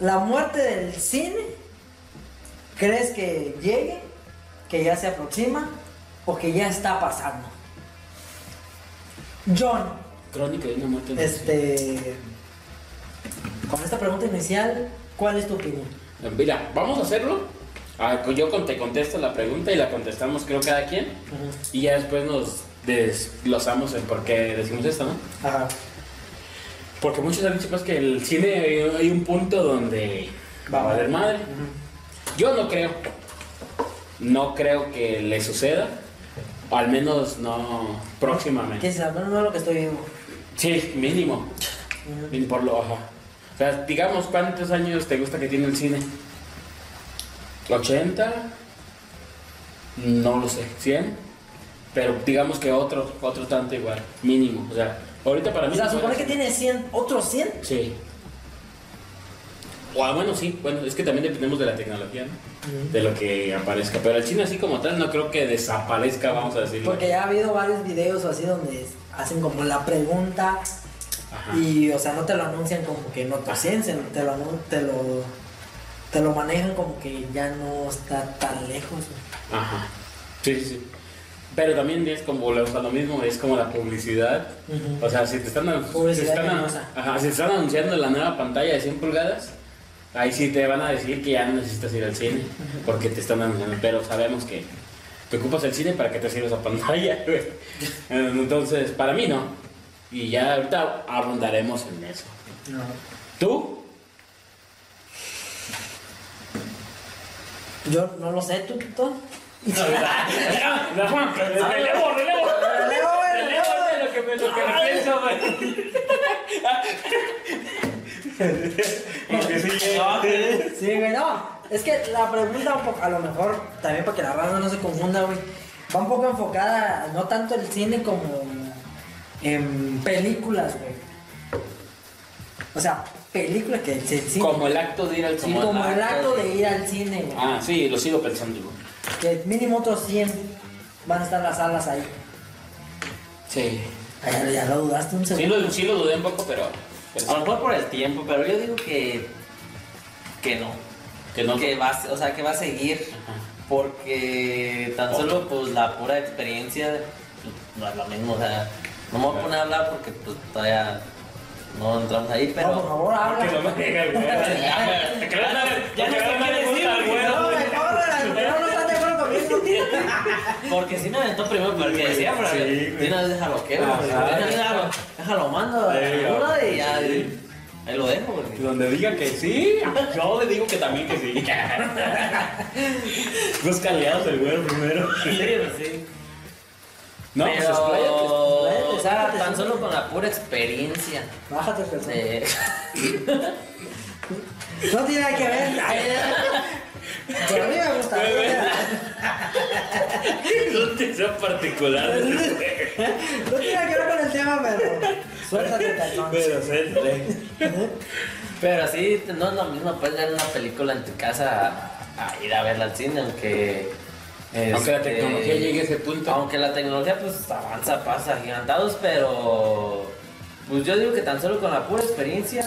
la muerte del cine, ¿crees que llegue? ¿Que ya se aproxima? ¿O que ya está pasando? John, Crónica de una muerte. este. Con esta pregunta inicial, ¿cuál es tu opinión? Mira, vamos a hacerlo. Ah, yo te contesto la pregunta y la contestamos creo cada quien. Y ya después nos desglosamos el por qué decimos esto, ¿no? Ajá. Porque muchos han dicho pues, que el cine hay, un punto donde va a valer madre. Yo no creo. No creo que le suceda. Al menos no próximamente. ¿Qué es al menos no lo que estoy viendo? Sí, mínimo. Ni por lo. O sea, digamos, ¿cuántos años te gusta que tiene el cine? ¿80? No lo sé, ¿100? Pero digamos que otro, otro tanto igual, mínimo. O sea, ahorita para mí... O sea, supone que tiene 100, otros 100. Sí. O, ah, bueno, sí, bueno, es que también dependemos de la tecnología, ¿no? De lo que aparezca. Pero el cine así como tal no creo que desaparezca, vamos a decirlo. Porque ya ha habido varios videos o así donde hacen como la pregunta Ajá. y, o sea, no te lo anuncian como que no te ciencian, te lo, te lo, te lo manejan como que ya no está tan lejos. Ajá. Sí, sí, sí. Pero también es como, lo mismo, es como la publicidad. O sea, si te están, si Publicidad te están, engañosa. ajá, si te están anunciando la nueva pantalla de 100 pulgadas, ahí sí te van a decir que ya no necesitas ir al cine, porque te están anunciando. Pero sabemos que te ocupas el cine para que te sirva esa pantalla. Entonces, para mí no. Y ya ahorita abundaremos en eso. ¿Tú? Yo no lo sé, ¿tú, tú? Relevo, relevo. Relevo, güey, Relevo de lo que me, lo que pienso, güey. Sí, güey, no. Es que la pregunta, un poco, a lo mejor, también para que la raza no se confunda, güey, va un poco enfocada, no tanto el cine como en películas, güey. O sea, películas que el cine. Como el acto de ir al cine. como el acto de ir al cine, güey. Ah, sí, lo sigo pensando. güey. Que mínimo otros 100 van a estar las salas ahí. Sí. Ay, ya, ya lo dudaste un Sí segundo. lo, sí lo dudé un poco, pero. pero A lo mejor por el tiempo, pero yo digo que. que no. que no. Que va, a- o sea, que va a seguir. Ajá. Porque tan solo pues la pura experiencia pues, no es lo mismo. O sea, no me voy a poner a hablar porque pues todavía no entramos ahí, pero. No, por favor, habla. Que no me diga, güey. Ya- Que van a ver- ya no que sé van a qué ver decir, puta, porque güey. No, me cabrón, pero no están de acuerdo conmigo. Porque si me aventó primero porque decía, pero güey. de una vez déjalo que, güey. Déjalo, déjalo mando y ya. Ahí lo dejo, güey. Donde diga que sí, yo le digo que también que sí. Dos caleados el güero primero. Sí, sí. No, pues pero, expláyate. o sea, expláyate, tan solo con la pura experiencia Bájate, persona. No tiene nada que ver. Pero a mí me gusta. No te sea particular. No tiene que ver con el tema, pero. Suéltate, calzón. Pero. Pero sí, no es lo mismo puedes ver una película en tu casa a, a ir a verla al cine, aunque... Aunque la este, tecnología llegue a ese punto. Aunque la tecnología pues avanza, pasa gigantados, pero... Pues yo digo que tan solo con la pura experiencia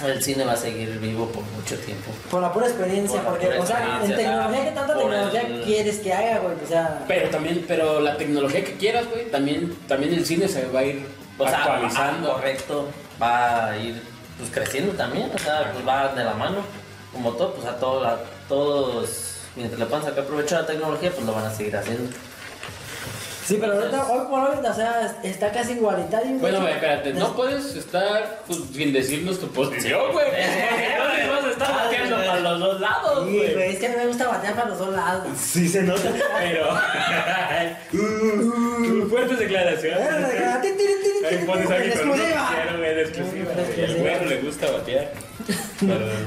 el cine va a seguir vivo por mucho tiempo. Por la pura experiencia, Por la porque, pura o sea, en tecnología, ¿qué tanta tecnología el- quieres que haga, güey? O sea. Pero también, pero la tecnología que quieras, güey, también, también el cine se va a ir O actualizando. ah, correcto, va a ir pues creciendo también, o sea, pues va de la mano, como todo, pues a todos, a todos, mientras le puedan sacar provecho a la tecnología, pues lo van a seguir haciendo. Sí, pero ahorita, hoy por hoy, o sea, está casi igualitario. güey. Bueno, güey, espérate, no puedes estar pues, sin decirnos tu posición, güey. Entonces vas a estar bateando para los dos lados, Sí, güey. güey, es que a mí me gusta batear para los dos lados. Sí se nota, pero... Uh, fuertes declaraciones. Ahí pones a Exclusiva. güey, güey. El güero le gusta batear.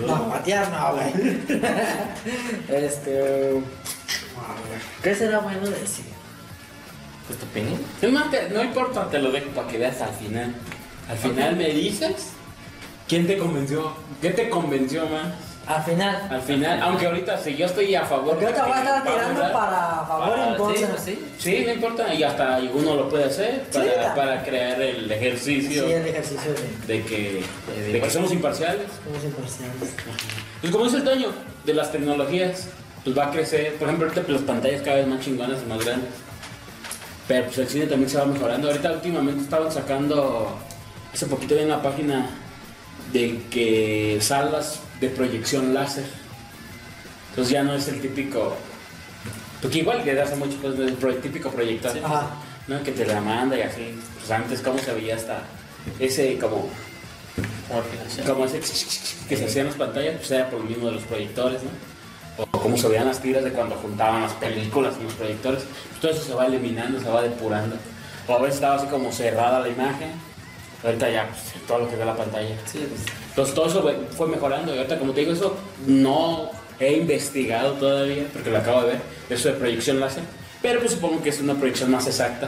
No, batear no, güey. Este. ¿Qué será bueno decir? ¿Pues tu opinión? Es más, te- no importa, te lo dejo para que veas al final. Al final me dices ¿Quién te convenció? ¿Qué te convenció, man? Al final. Al final, aunque ahorita si yo estoy a favor yo te voy a estar que tirando para favor y en Ah, sí, sí. Sí, no importa, y hasta uno lo puede hacer Sí, para, para crear el Sí, ejercicio el ejercicio de de que, de que somos imparciales. somos imparciales. Pues como dice el Toño, de las tecnologías, pues va a crecer. Por ejemplo, ahorita pues, las pantallas cada vez más chingonas y más grandes. Pero pues el cine también se va mejorando. Ahorita últimamente estaban sacando, hace poquito vi en la página, de que salas de proyección láser. Entonces ya no es el típico, porque igual que hace mucho pues el típico proyector, Ajá. ¿no? Que te la manda y así. Pues antes cómo se veía hasta ese como como ese que se hacían las pantallas, pues era por lo mismo de los proyectores, ¿no? O como se veían las tiras de cuando juntaban las películas en los proyectores. Pues todo eso se va eliminando, se va depurando. O a veces estaba así como cerrada la imagen. Ahorita ya, pues, todo lo que ve la pantalla. Sí, pues, Entonces todo eso fue mejorando. Y ahorita, como te digo, eso no he investigado todavía, porque lo acabo de ver, eso de proyección láser. Pero pues supongo que es una proyección más exacta,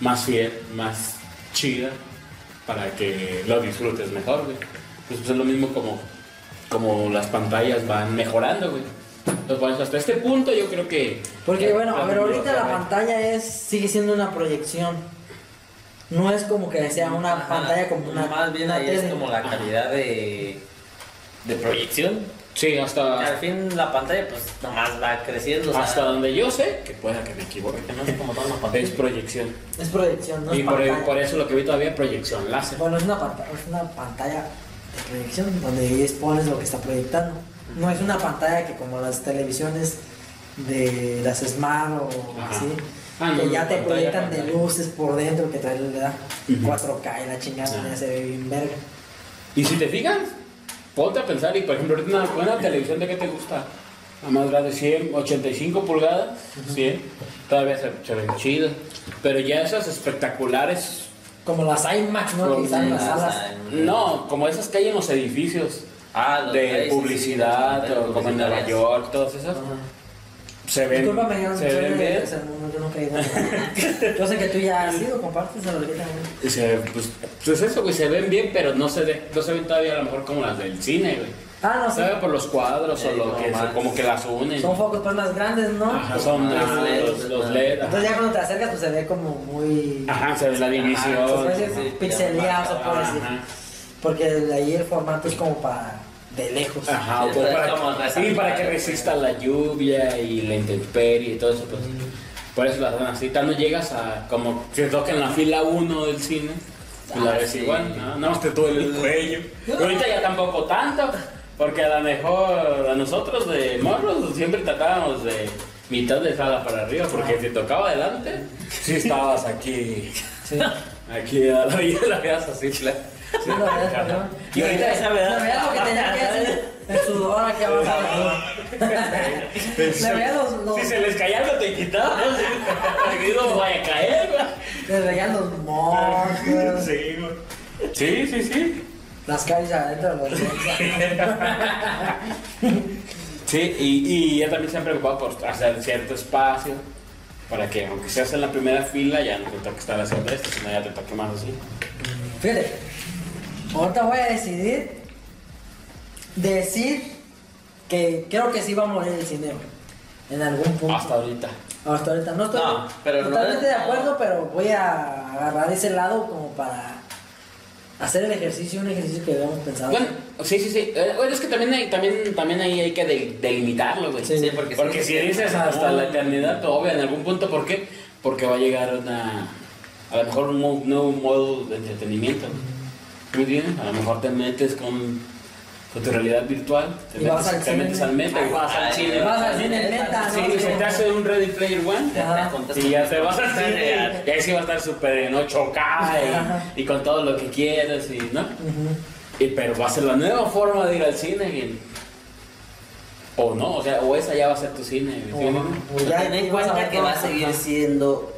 más fiel, más chida, para que lo disfrutes mejor, güey. Pues, pues, es lo mismo como, como las pantallas van mejorando, güey. Entonces, hasta este punto yo creo que... Porque bueno, a ver, ahorita la pantalla es sigue siendo una proyección. No es como que sea una ajá, pantalla como una Más bien una ahí es como la calidad de, de proyección. Sí, Al hasta, fin la pantalla pues nomás va creciendo. o sea, hasta donde yo sé, que pueda que me equivoque, que no es como todas las es pantallas. proyección. Es proyección, no y es por, pantalla. por eso lo que vi todavía proyección láser. Bueno, es una, pantalla, es una pantalla de proyección donde ahí expones lo que está proyectando. No es una pantalla que como las televisiones de las Smart o Ajá. así, Ah, que no, ya te pantalla, proyectan de luces por dentro que trae la Ujú. 4K y la chingada, Ah. ya se ve bien verga. Y si te fijas, ponte a pensar, y por ejemplo, ahorita una buena televisión de qué te gusta, la más grande, 100, 85 pulgadas, 100, todavía se, se ven chidas. Pero ya esas espectaculares, Como las IMAX, ¿no? Como las las- no, como esas que hay en los edificios Ah, los- de ahí sí, sí, publicidad, sí, o como en Nueva. York, todas esas, Ajá. se ven, Discúlpame, yo no se ven de bien. yo he ido. Yo sé que tú ya has ido, compartes a lo que se- pues, pues eso, güey, se ven bien, pero no se, ve- no se ven todavía a lo mejor como las del cine, güey. Ah, no Se sé. ve por los cuadros o Sí, lo como que, más- como que las unen. Son focos pues más grandes, ¿no? Ajá, son Los ah, LED, los, los LED. ajá. Entonces ya cuando te acercas pues se ve como muy... Ajá, se ve la división. decir sí, pixeleado, se puede decir. Porque de ahí el formato es como para de lejos. Ajá, Sí, para, como que, sí, para que resista la lluvia y la intemperie y todo eso. Pues. Por eso las hacen así. Tal no llegas a como si toca en la fila 1 del cine. Pues la Ah, ves sí. igual, ¿no? Nada más te duele el cuello. Pero ahorita ya tampoco tanto. Porque a lo mejor a nosotros de morros siempre tratábamos de mitad de sala para arriba. Porque si tocaba adelante, sí estabas aquí. Sí. Aquí a la orilla la veas así, claro. Sí, lo ves, ¿no? Y ahorita esa Le veías lo que tenía que hacer. El sudor aquí abajo. Le veías los, los, Si se les caía algo te quitaba. Si no vaya a caer, güey. le veías los monstruos. Sí, güey. Sí, sí, sí. Las calles adentro de los Sí, y, y ya también se han preocupado por hacer cierto espacio para que, aunque seas en la primera fila, ya no te toque estar haciendo esto, sino ya te toque más así. Fíjate, ahorita voy a decidir decir que creo que sí va a morir el cine, En algún punto. Hasta ahorita. Hasta ahorita no estoy No, pero no totalmente es- de acuerdo, pero voy a agarrar ese lado como para hacer el ejercicio, un ejercicio que habíamos pensado. Bueno, sí, sí, sí. Eh, Bueno, es que también, hay, también, también ahí hay que de- delimitarlo, güey. Sí. Sí, porque, Porque sí, si dices hasta la eternidad, obvio, en algún punto, ¿por qué? Porque va a llegar una, a lo mejor un nuevo modo de entretenimiento. Muy bien, a lo mejor te metes con, con tu realidad virtual, te Y vas metes, al te cine. metes al meta y vas al cine. vas al cine neta, ¿no? Sí, se te hace un Ready Player One. Ajá. Y ya te vas al cine y ahí sí va a estar súper en 8K Ajá. y, y con todo lo que quieras, y, ¿no? Y, pero va a ser la nueva forma de ir al cine. y- o no, o sea, o esa ya va a ser tu cine. ¿sí ya Ten en cuenta que va a seguir siendo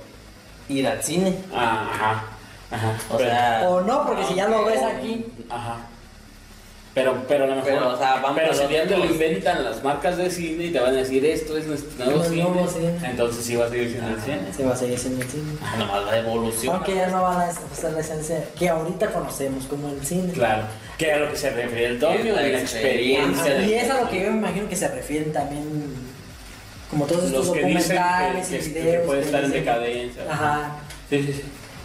ir al cine. Ajá, ajá. O Pero- sea, O no, porque si ya lo ves aquí, Ajá. Pero, pero a lo mejor. Pero, o sea, vamos pero a si ya te lo inventan las marcas de cine y te van a decir esto es nuestro nuevo cine, nuevo cine. entonces sí va a seguir siendo el cine. Se va a seguir siendo el cine. Ah, Nomás la evolución. Aunque ya no van a usar la esencia que ahorita conocemos como el cine. Claro, que era lo que se refería el en la la experiencia. De- Y es a lo que yo me imagino que se refieren también, como todos estos los dicen documentales que, y que- que videos. puede estar en decadencia. Ajá, Sí, sí, sí.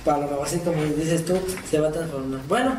Para lo mejor como dices tú, se va a transformar. Bueno,